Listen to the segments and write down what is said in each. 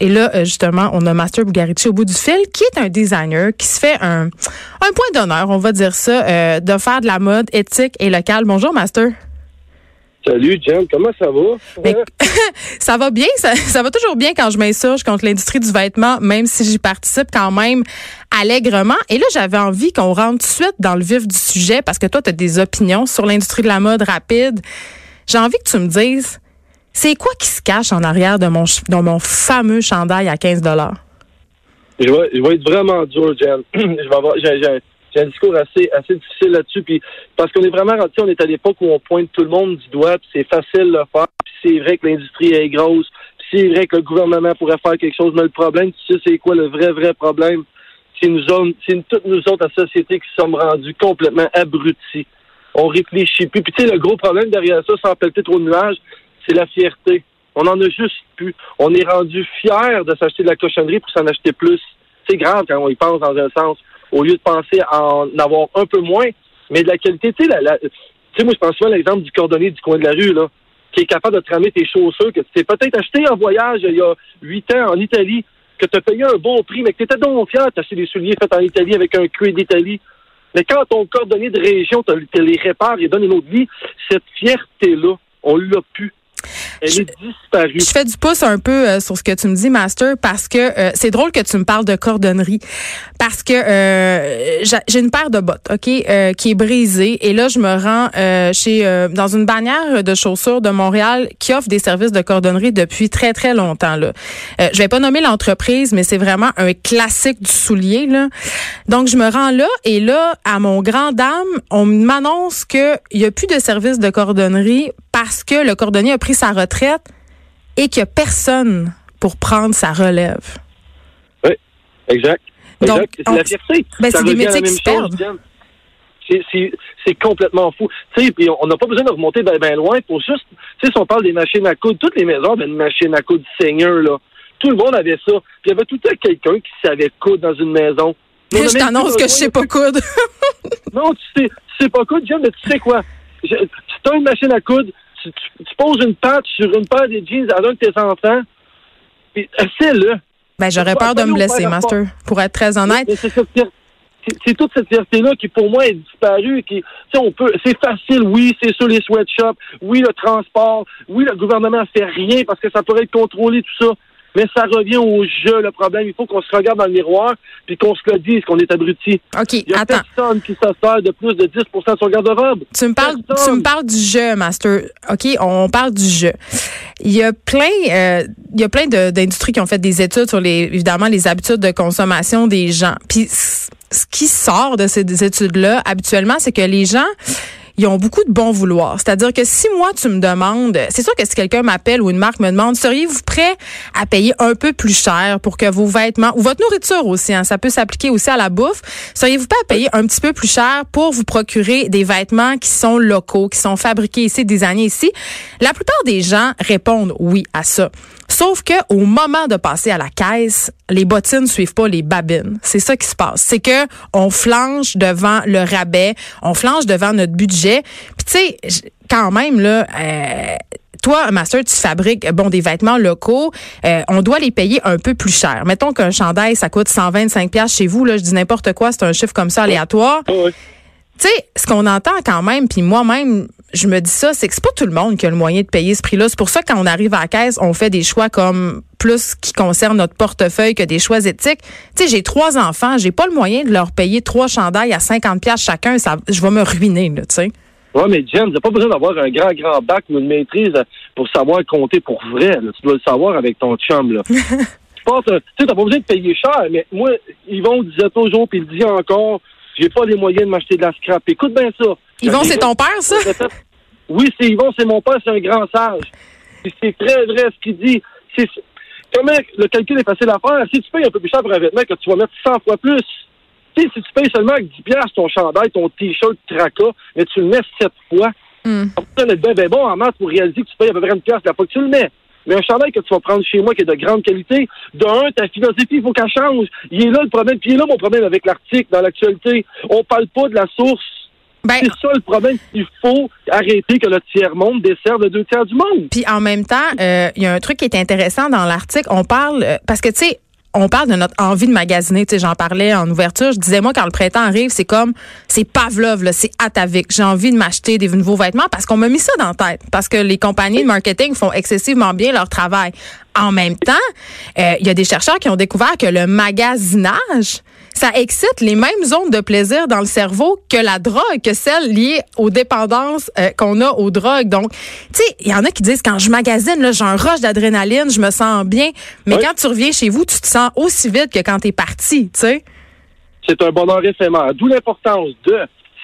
Et là, euh, justement, on a Master Bugarici au bout du fil, qui est un designer qui se fait un, un point d'honneur, on va dire ça, euh, de faire de la mode éthique et locale. Bonjour, Master. Salut, Jen, comment ça va? Mais, ça va bien, ça, ça, va toujours bien quand je m'insurge contre l'industrie du vêtement, même si j'y participe quand même allègrement. Et là, j'avais envie qu'on rentre tout de suite dans le vif du sujet parce que toi, tu as des opinions sur l'industrie de la mode rapide. J'ai envie que tu me dises, c'est quoi qui se cache en arrière de mon, de mon fameux chandail à 15 je vais, je vais être vraiment dur, Jen. je vais avoir, j'ai, un discours assez, assez difficile là-dessus. Parce qu'on est vraiment rendu, on est à l'époque où on pointe tout le monde du doigt, puis c'est facile de le faire. Puis c'est vrai que l'industrie est grosse. Puis c'est vrai que le gouvernement pourrait faire quelque chose. Mais le problème, tu sais, c'est quoi le vrai, vrai problème? C'est nous toutes nous autres, la société, qui sommes rendus complètement abrutis. On réfléchit plus. Puis tu sais, le gros problème derrière ça, sans trop de nuages, c'est la fierté. On en a juste plus. On est rendu fier de s'acheter de la cochonnerie pour s'en acheter plus. C'est grave quand on y pense dans un sens au lieu de penser en avoir un peu moins, mais de la qualité. Tu sais, moi, je pense souvent à l'exemple du cordonnier du coin de la rue, là, qui est capable de te ramener tes chaussures que tu t'es peut-être acheté en voyage il y a huit ans en Italie, que tu as payé un bon prix, mais que tu étais donc fier d'acheter des souliers faits en Italie avec un cuir d'Italie. Mais quand ton cordonnier de région te, te les répare et donne une autre vie, cette fierté-là, on l'a plus. Elle est disparue. Je fais du pouce un peu euh, sur ce que tu me dis, Master, parce que euh, c'est drôle que tu me parles de cordonnerie. Parce que euh, j'ai une paire de bottes, OK, qui est brisée. Et là, je me rends chez dans une bannière de chaussures de Montréal qui offre des services de cordonnerie depuis très, très longtemps. Là. je vais pas nommer l'entreprise, mais c'est vraiment un classique du soulier. Là. Donc, je me rends là et là, à mon grand dame, on m'annonce qu'il y a plus de services de cordonnerie parce que le cordonnier a pris sa retraite et qu'il n'y a personne pour prendre sa relève. Oui, exact. Donc, c'est la fierté. Ben, c'est des métiers qui se perdent. C'est complètement fou. Tu sais, puis on n'a pas besoin de remonter bien ben loin pour juste, tu sais, si on parle des machines à coudre, toutes les maisons avaient une machine à coudre seigneur, là. Tout le monde avait ça. Puis il y avait tout le temps quelqu'un qui savait coudre dans une maison. Mais je t'annonce que je sais pas coudre. non, tu sais, tu sais pas coudre, Jim, mais tu sais quoi? tu as une machine à coudre, tu, tu, poses une patte sur une paire de jeans à l'un de tes enfants, puis essaie-le. Ben, j'aurais peur de me blesser, Master, pour être très honnête. C'est toute cette fierté-là qui, pour moi, est disparue. Qui, on peut, c'est facile, oui, c'est sur les sweatshops, oui, le transport, oui, le gouvernement fait rien parce que ça pourrait être contrôlé, tout ça. Mais ça revient au jeu, le problème. Il faut qu'on se regarde dans le miroir puis qu'on se le dise qu'on est abruti. OK, Il y a attends. personne qui s'assure de plus de 10 de son garde-robe. Tu me parles, tu me parles du jeu, Master. OK, on parle du jeu. Il y a plein, euh, il y a plein d'industries qui ont fait des études sur les, évidemment, les habitudes de consommation des gens. Puis ce qui sort de ces études-là, habituellement, c'est que les gens ils ont beaucoup de bon vouloir. C'est-à-dire que si moi, tu me demandes, c'est sûr que si quelqu'un m'appelle ou une marque me demande, seriez-vous prêt à payer un peu plus cher pour que vos vêtements, ou votre nourriture aussi, hein, ça peut s'appliquer aussi à la bouffe, seriez-vous prêt à payer un petit peu plus cher pour vous procurer des vêtements qui sont locaux, qui sont fabriqués ici, désignés ici? La plupart des gens répondent oui à ça. Sauf que au moment de passer à la caisse, les bottines suivent pas les babines. C'est ça qui se passe. C'est que on flanche devant le rabais, on flanche devant notre budget. Puis tu sais, quand même là. Euh, toi, Master, tu fabriques bon des vêtements locaux, euh, on doit les payer un peu plus cher. Mettons qu'un chandail ça coûte 125 pièces chez vous là, je dis n'importe quoi, c'est un chiffre comme ça aléatoire. Oui. Tu sais, ce qu'on entend quand même, puis moi-même, je me dis ça, c'est que c'est pas tout le monde qui a le moyen de payer ce prix-là. C'est pour ça que quand on arrive à la caisse, on fait des choix comme plus qui concernent notre portefeuille que des choix éthiques. Tu sais, j'ai trois enfants, j'ai pas le moyen de leur payer trois chandails à 50 pièces chacun. Ça, je vais me ruiner, tu sais. Oui, mais Jen, t'as pas besoin d'avoir un grand, grand bac ou une maîtrise pour savoir compter pour vrai. Là. Tu dois le savoir avec ton chum. Là. pense, tu sais, t'as pas besoin de payer cher, mais moi, Yvon disait toujours, puis il dit encore, j'ai pas les moyens de m'acheter de la scrap. Écoute bien ça. Yvon, c'est ton père, ça? Oui, c'est Yvon, c'est mon père, c'est un grand sage. C'est très vrai ce qu'il dit. comment le calcul est facile à faire? Si tu payes un peu plus cher pour un vêtement que tu vas mettre 100 fois plus, tu sais, si tu payes seulement avec 10 piastres ton chandail, ton t-shirt traca, mais tu le mets 7 fois, ça va bien, bien bon en maths pour réaliser que tu payes à peu près une pièce la fois que tu le mets. Mais un chandail que tu vas prendre chez moi qui est de grande qualité, de un, ta philosophie, il faut qu'elle change. Il est là le problème. Puis il est là mon problème avec l'article dans l'actualité. On parle pas de la source. Ben, C'est ça le problème. Il faut arrêter que le tiers-monde desserve le deux tiers du monde. Puis en même temps, euh, il y a un truc qui est intéressant dans l'article. On parle euh, parce que tu sais. On parle de notre envie de magasiner. Tu sais, j'en parlais en ouverture. Je disais moi quand le printemps arrive, c'est comme c'est Pavlov, là, c'est Atavik. J'ai envie de m'acheter des nouveaux vêtements parce qu'on m'a mis ça dans la tête. Parce que les compagnies de marketing font excessivement bien leur travail. En même temps, euh, il y a des chercheurs qui ont découvert que le magasinage, ça excite les mêmes zones de plaisir dans le cerveau que la drogue, que celle liée aux dépendances euh, qu'on a aux drogues. Donc, tu sais, il y en a qui disent quand je magasine, là, j'ai un rush d'adrénaline, je me sens bien. Mais Oui. quand tu reviens chez vous, tu te sens aussi vite que quand tu es parti, tu sais. C'est un bonheur éphémère. D'où l'importance de,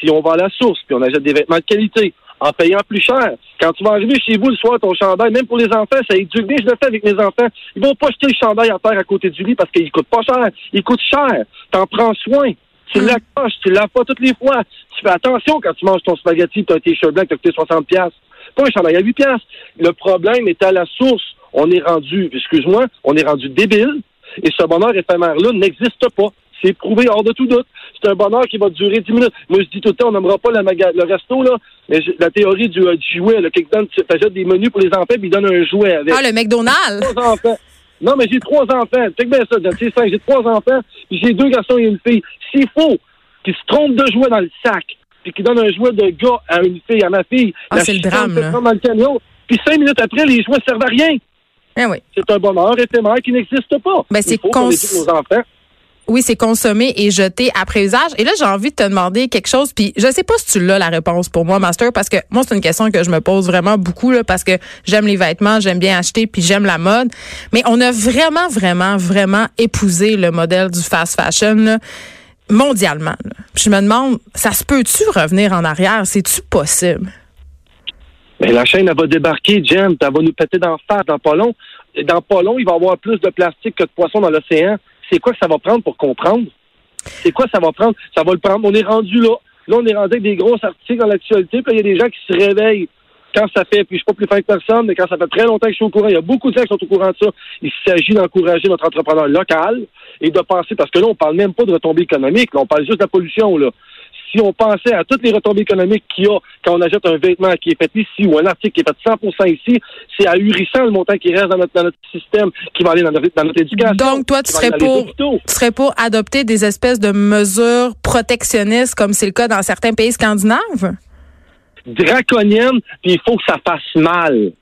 si on va à la source, puis on achète des vêtements de qualité, en payant plus cher. Quand tu vas arriver chez vous le soir, ton chandail, même pour les enfants, ça éduque bien. Je le fais avec mes enfants. Ils vont pas jeter le chandail à terre à côté du lit parce qu'il coûte pas cher. Il coûte cher. T'en prends soin. Tu Mm. l'accroches, tu laves pas toutes les fois. Tu fais attention quand tu manges ton spaghetti, t'as un t-shirt blanc qui t'a coûté 60 piastres. Pas un chandail à 8 piastres. Le problème est à la source. On est rendu, excuse-moi, on est rendu débile. Et ce bonheur éphémère-là n'existe pas. C'est prouvé hors de tout doute. C'est un bonheur qui va durer 10 minutes. Moi, je dis tout le temps, on n'aimera pas la maga- le resto, là. Mais j'ai- la théorie du, euh, du jouet, là, quelqu'un tu achètes des menus pour les enfants, puis il donne un jouet avec Ah, le McDonald's! trois enfants. Non, mais j'ai trois enfants. Check bien ça. C'est cinq. J'ai trois enfants, puis j'ai deux garçons et une fille. S'il faut qu'ils se trompent de jouet dans le sac, puis qu'ils donnent un jouet de gars à une fille, à ma fille, Ah, c'est le drame, là. dans le camion, puis cinq minutes après, les jouets servent à rien. Eh oui. C'est un bonheur éphémère qui n'existe pas. Ben, c'est qu'on nos enfants. Oui, c'est consommé et jeté après usage. Et là, j'ai envie de te demander quelque chose. Puis je sais pas si tu l'as la réponse pour moi, Master, parce que moi, c'est une question que je me pose vraiment beaucoup là, parce que j'aime les vêtements, j'aime bien acheter, puis j'aime la mode. Mais on a vraiment, vraiment, vraiment épousé le modèle du fast fashion là, mondialement. là. Je me demande, ça se peut-tu revenir en arrière? C'est-tu possible? Mais la chaîne, elle va débarquer, Jen, elle va nous péter d'en face dans pas long. Dans pas long, il va y avoir plus de plastique que de poissons dans l'océan. C'est quoi que ça va prendre pour comprendre? C'est quoi ça va prendre? Ça va le prendre. On est rendu là. Là, on est rendu avec des gros articles dans l'actualité, puis il y a des gens qui se réveillent quand ça fait, puis je suis pas plus fin que personne, mais quand ça fait très longtemps que je suis au courant, il y a beaucoup de gens qui sont au courant de ça. Il s'agit d'encourager notre entrepreneur local et de penser, parce que là, on parle même pas de retombées économiques, on parle juste de la pollution, là. Si on pensait à toutes les retombées économiques qu'il y a quand on achète un vêtement qui est fait ici ou un article qui est fait 100% ici, c'est ahurissant le montant qui reste dans notre, dans notre système, qui va aller dans notre, dans notre éducation. Donc, toi, tu serais pour, tu serais pour adopter des espèces de mesures protectionnistes comme c'est le cas dans certains pays scandinaves? draconienne, puis il faut que ça fasse mal.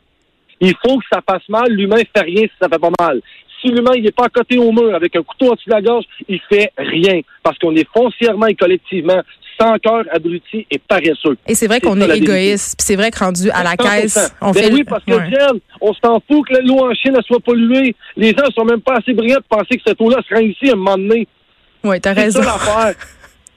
Il faut que ça fasse mal. L'humain fait rien si ça fait pas mal. Si l'humain n'est pas à côté au mur avec un couteau au-dessus de la gorge, il fait rien. Parce qu'on est foncièrement et collectivement sans cœur, abruti et paresseux. Et c'est vrai C'est qu'on est la vérité. égoïste. C'est vrai que rendu à la 100%. caisse, on Ben fait. oui, parce que Ouais. Jen, on s'en fout que l'eau en Chine elle soit polluée. Les gens sont même pas assez brillants pour penser que cette eau-là se rend ici à un moment donné. Oui, t'as C'est raison. ça l'affaire.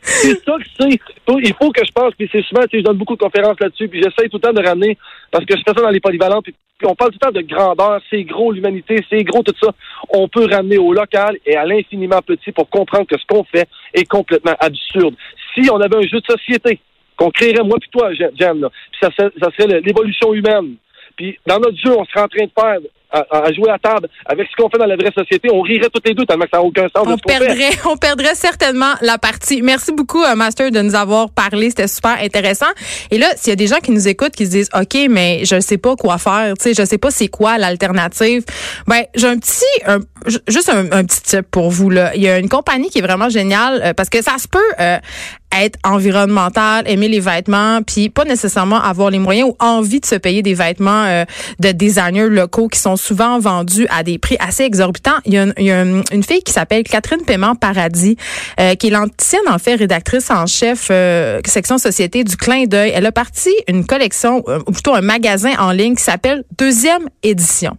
C'est ça que c'est. Il faut que je pense, puis c'est souvent, tu sais, je donne beaucoup de conférences là-dessus, puis j'essaie tout le temps de ramener, parce que je fais ça dans les polyvalents, puis, on parle tout le temps de grandeur, c'est gros l'humanité, c'est gros tout ça. On peut ramener au local et à l'infiniment petit pour comprendre que ce qu'on fait est complètement absurde. Si on avait un jeu de société qu'on créerait, moi puis toi, Jen, là, puis ça, serait- l'évolution humaine. Puis dans notre jeu, on serait en train de faire, à, à jouer à table avec ce qu'on fait dans la vraie société, on rirait toutes les deux tellement que ça n'a aucun sens On fait. perdrait, on perdrait certainement la partie. Merci beaucoup, euh, Master, de nous avoir parlé. C'était super intéressant. Et là, s'il y a des gens qui nous écoutent, qui se disent, OK, mais je sais pas quoi faire, tu sais, je sais pas c'est quoi l'alternative. Ben, j'ai un petit, un- ju- juste un, un petit tip pour vous, là. Il y a une compagnie qui est vraiment géniale, euh, parce que ça se peut, euh, être environnemental, aimer les vêtements, puis pas nécessairement avoir les moyens ou envie de se payer des vêtements euh, de designers locaux qui sont souvent vendus à des prix assez exorbitants. Il y a une, il y a une, fille qui s'appelle Catherine Paiement Paradis, euh, qui est l'ancienne en fait rédactrice en chef euh, section société du Clin d'œil. Elle a parti une collection, euh, ou plutôt un magasin en ligne qui s'appelle Deuxième Édition.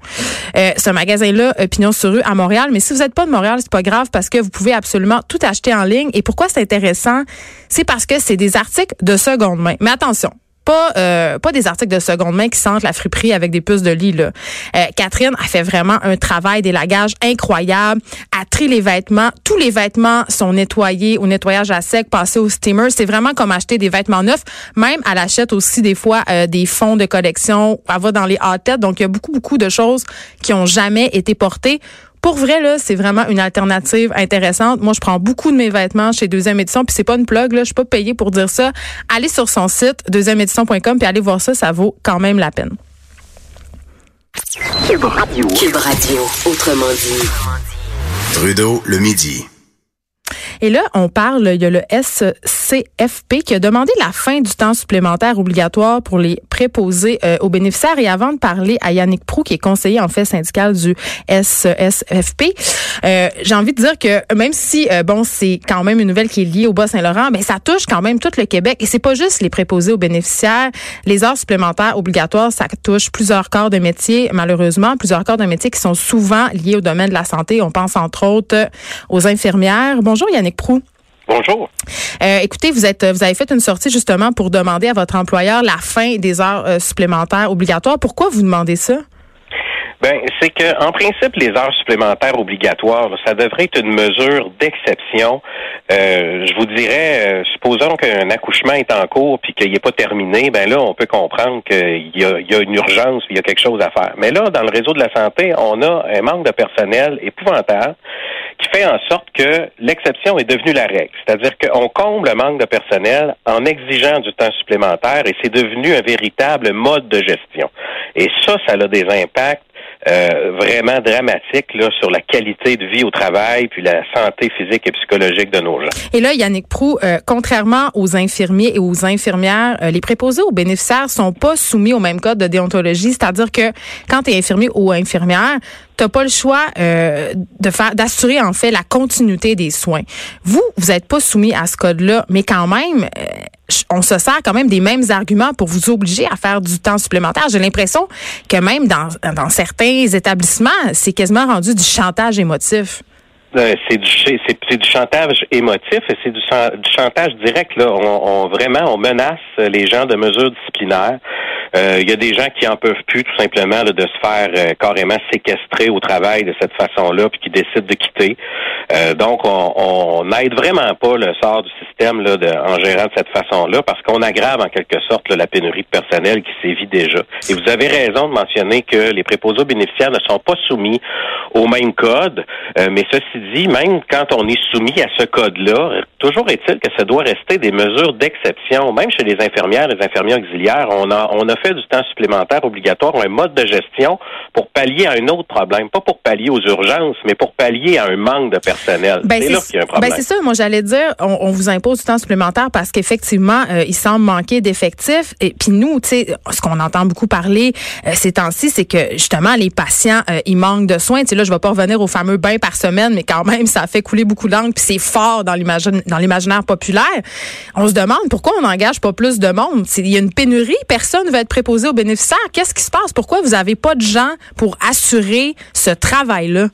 Euh, ce magasin-là, euh, Pignon sur rue à Montréal. Mais si vous n'êtes pas de Montréal, c'est pas grave parce que vous pouvez absolument tout acheter en ligne. Et pourquoi c'est intéressant? C'est parce que c'est des articles de seconde main. Mais attention, pas euh, pas des articles de seconde main qui sentent la friperie avec des puces de lit. Là. Euh, Catherine a fait vraiment un travail d'élagage incroyable, a tri les vêtements. Tous les vêtements sont nettoyés au nettoyage à sec, passés au steamer. C'est vraiment comme acheter des vêtements neufs. Même elle achète aussi des fois des fonds de collection. Elle va dans les hot Donc il y a beaucoup beaucoup de choses qui ont jamais été portées pour vrai, là, c'est vraiment une alternative intéressante. Moi, je prends beaucoup de mes vêtements chez Deuxième Édition, puis c'est pas une plug, là, je suis pas payée pour dire ça. Allez sur son site, deuxièmeédition.com, puis allez voir ça, ça vaut quand même la peine. Cube Radio. Cube Radio, autrement dit. Trudeau, le midi. Et là, on parle, il y a le SCFP qui a demandé la fin du temps supplémentaire obligatoire pour les préposés euh, aux bénéficiaires. Et avant de parler à Yannick Prou, qui est conseiller en fait syndical du SCFP, euh, j'ai envie de dire que même si, euh, bon, c'est quand même une nouvelle qui est liée au Bas-Saint-Laurent, mais ça touche quand même tout le Québec. Et c'est pas juste les préposés aux bénéficiaires. Les heures supplémentaires obligatoires, ça touche plusieurs corps de métier, malheureusement, plusieurs corps de métier qui sont souvent liés au domaine de la santé. On pense entre autres aux infirmières. Bonjour Yannick Prou. Bonjour. Euh, écoutez, vous êtes, vous avez fait une sortie justement pour demander à votre employeur la fin des heures euh, supplémentaires obligatoires. Pourquoi vous demandez ça? Ben, c'est que en principe, les heures supplémentaires obligatoires, ça devrait être une mesure d'exception. Euh, je vous dirais, supposons qu'un accouchement est en cours puis qu'il n'est pas terminé, ben là, on peut comprendre qu'il y y a une urgence, il y a quelque chose à faire. Mais là, dans le réseau de la santé, on a un manque de personnel épouvantable qui fait en sorte que l'exception est devenue la règle. C'est-à-dire qu'on comble le manque de personnel en exigeant du temps supplémentaire et c'est devenu un véritable mode de gestion. Et ça, ça a des impacts euh, vraiment dramatique là, sur la qualité de vie au travail puis la santé physique et psychologique de nos gens. Et là, Yannick Prou, euh, contrairement aux infirmiers et aux infirmières, euh, les préposés aux bénéficiaires sont pas soumis au même code de déontologie, c'est-à-dire que quand tu es infirmier ou infirmière, t'as pas le choix de faire d'assurer en fait la continuité des soins. Vous, vous êtes pas soumis à ce code-là, mais quand même, on se sert quand même des mêmes arguments pour vous obliger à faire du temps supplémentaire. J'ai l'impression que même dans, dans certains établissements, c'est quasiment rendu du chantage émotif. Euh, c'est du c'est du chantage émotif et c'est du, chantage direct là. On, on, vraiment on menace les gens de mesures disciplinaires. Euh, il y a des gens qui en peuvent plus tout simplement de se faire euh, carrément séquestrer au travail de cette façon-là, puis qui décident de quitter. Euh, donc, on n'aide vraiment pas le sort du système là, de, en gérant de cette façon-là, parce qu'on aggrave en quelque sorte la pénurie de personnel qui sévit déjà. Et vous avez raison de mentionner que les préposés bénéficiaires ne sont pas soumis au même code, mais ceci même quand on est soumis à ce code-là, toujours est-il que ça doit rester des mesures d'exception. Même chez les infirmières, les infirmières auxiliaires, on a, on a fait du temps supplémentaire obligatoire, un mode de gestion pour pallier à un autre problème, pas pour pallier aux urgences, mais pour pallier à un manque de personnel. Ben, c'est là qu'il y a un problème. Ben c'est ça, moi j'allais dire, on, vous impose du temps supplémentaire parce qu'effectivement, euh, il semble manquer d'effectifs. Et puis nous, tu sais, ce qu'on entend beaucoup parler euh, ces temps-ci, c'est que justement les patients, euh, ils manquent de soins. Tu sais, là, je vais pas revenir au fameux bain par semaine, mais quand même, ça fait couler beaucoup d'encre, puis c'est fort dans l'imaginaire populaire. On se demande pourquoi on n'engage pas plus de monde. Il y a une pénurie, personne ne veut être préposé aux bénéficiaires. Qu'est-ce qui se passe? Pourquoi vous n'avez pas de gens pour assurer ce travail-là?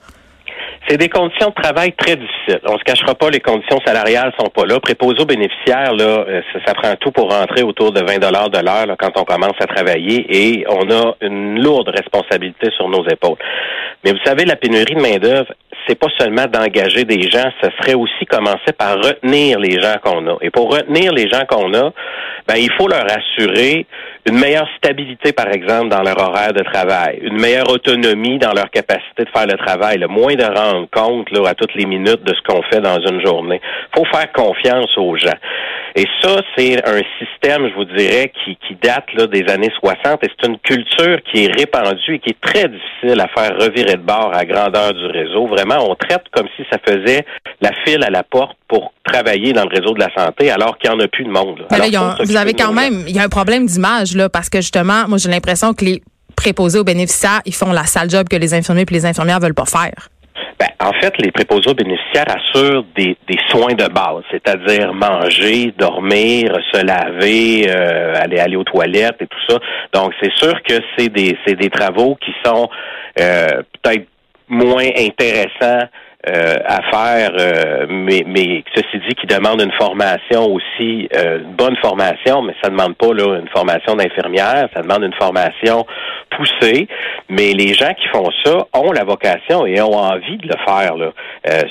C'est des conditions de travail très difficiles. On se cachera pas, les conditions salariales sont pas là. Préposé aux bénéficiaires, là, euh, ça, prend tout pour rentrer autour de 20 dollars de l'heure quand on commence à travailler et on a une lourde responsabilité sur nos épaules. Mais vous savez, la pénurie de main d'œuvre, c'est pas seulement d'engager des gens, ce serait aussi commencer par retenir les gens qu'on a. Et pour retenir les gens qu'on a, ben il faut leur assurer une meilleure stabilité, par exemple, dans leur horaire de travail, une meilleure autonomie dans leur capacité de faire le travail, le moins de rendre compte là, à toutes les minutes de ce qu'on fait dans une journée. faut faire confiance aux gens. Et ça, c'est un système, je vous dirais, qui, qui date là, des années 60 et c'est une culture qui est répandue et qui est très difficile à faire revirer de bord à grandeur du réseau. Vraiment, on traite comme si ça faisait la file à la porte pour travailler dans le réseau de la santé alors qu'il n'y en a plus de monde. vous avez quand même, il y a un problème d'image là parce que justement, moi j'ai l'impression que les préposés aux bénéficiaires, ils font la sale job que les infirmiers et les infirmières veulent pas faire. Ben, en fait, les préposés aux bénéficiaires assurent des, soins de base, c'est-à-dire manger, dormir, se laver, euh, aller aller aux toilettes et tout ça. Donc, c'est sûr que c'est des c'est des travaux qui sont euh, peut-être moins intéressants euh, à faire, euh, mais, mais ceci dit, qui demande une formation aussi, euh, une bonne formation, mais ça demande pas là, une formation d'infirmière, ça demande une formation poussée. Mais les gens qui font ça ont la vocation et ont envie de le faire. Là.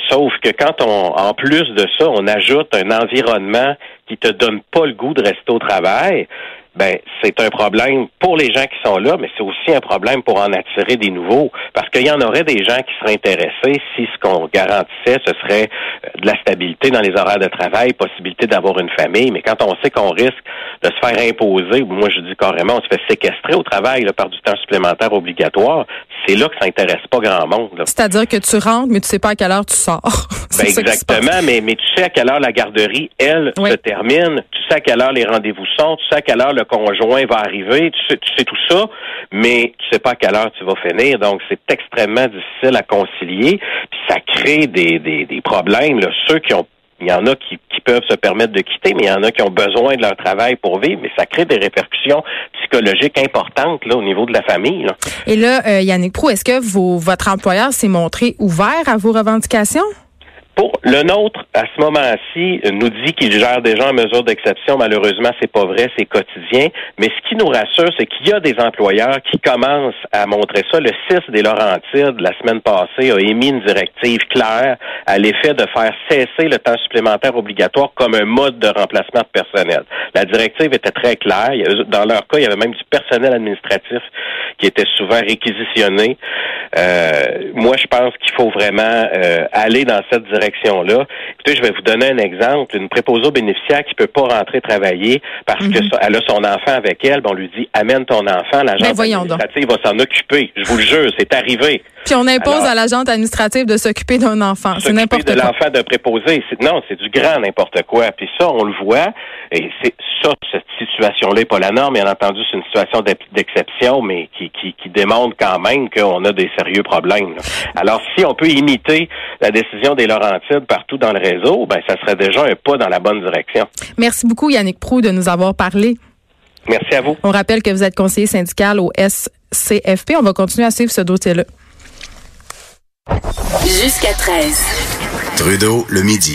sauf que quand on, en plus de ça, on ajoute un environnement qui te donne pas le goût de rester au travail, ben c'est un problème pour les gens qui sont là, mais c'est aussi un problème pour en attirer des nouveaux, parce qu'il y en aurait des gens qui seraient intéressés si ce qu'on garantissait, ce serait euh, de la stabilité dans les horaires de travail, possibilité d'avoir une famille, mais quand on sait qu'on risque de se faire imposer, moi je dis carrément, on se fait séquestrer au travail là, par du temps supplémentaire obligatoire, c'est là que ça intéresse pas grand monde. C'est-à-dire que tu rentres, mais tu sais pas à quelle heure tu sors. ben exactement, mais, mais tu sais à quelle heure la garderie, elle, se termine, tu sais à quelle heure les rendez-vous sont, tu sais à quelle heure le conjoint va arriver, tu sais, tout ça, mais tu sais pas à quelle heure tu vas finir. Donc, c'est extrêmement difficile à concilier. Puis ça crée des, des, des problèmes. Là. Ceux qui ont il y en a qui, qui, peuvent se permettre de quitter, mais il y en a qui ont besoin de leur travail pour vivre, mais ça crée des répercussions psychologiques importantes là, au niveau de la famille. Et là, euh, Yannick Prou, est-ce que votre employeur s'est montré ouvert à vos revendications? Pour le nôtre, à ce moment-ci, nous dit qu'il gère déjà en mesure d'exception. Malheureusement, c'est pas vrai, c'est quotidien. Mais ce qui nous rassure, c'est qu'il y a des employeurs qui commencent à montrer ça. Le 6 des Laurentides, la semaine passée, a émis une directive claire à l'effet de faire cesser le temps supplémentaire obligatoire comme un mode de remplacement de personnel. La directive était très claire. Dans leur cas, il y avait même du personnel administratif qui était souvent réquisitionné. Euh, moi, je pense qu'il faut vraiment euh, aller dans cette direction-là. Écoutez, je vais vous donner un exemple. Une préposée bénéficiaire qui peut pas rentrer travailler parce que mhm. elle a son enfant avec elle, on lui dit amène ton enfant, l'agent ben, administrative va s'en occuper. Je vous le jure, c'est arrivé. Puis on impose à l'agent administrative de s'occuper d'un enfant. C'est n'importe quoi. de l'enfant de préposé. Non, c'est du grand n'importe quoi. Puis ça, on le voit. Et c'est ça, cette situation-là n'est pas la norme. Bien entendu, c'est une situation d'exception, mais qui, qui, qui démontre quand même qu'on a des sérieux problèmes. Alors, si on peut imiter la décision des Partout dans le réseau, ben ça serait déjà un pas dans la bonne direction. Merci beaucoup, Yannick Prou, de nous avoir parlé. Merci à vous. On rappelle que vous êtes conseiller syndical au SCFP. On va continuer à suivre ce dossier-là. Jusqu'à 13. Trudeau, le midi.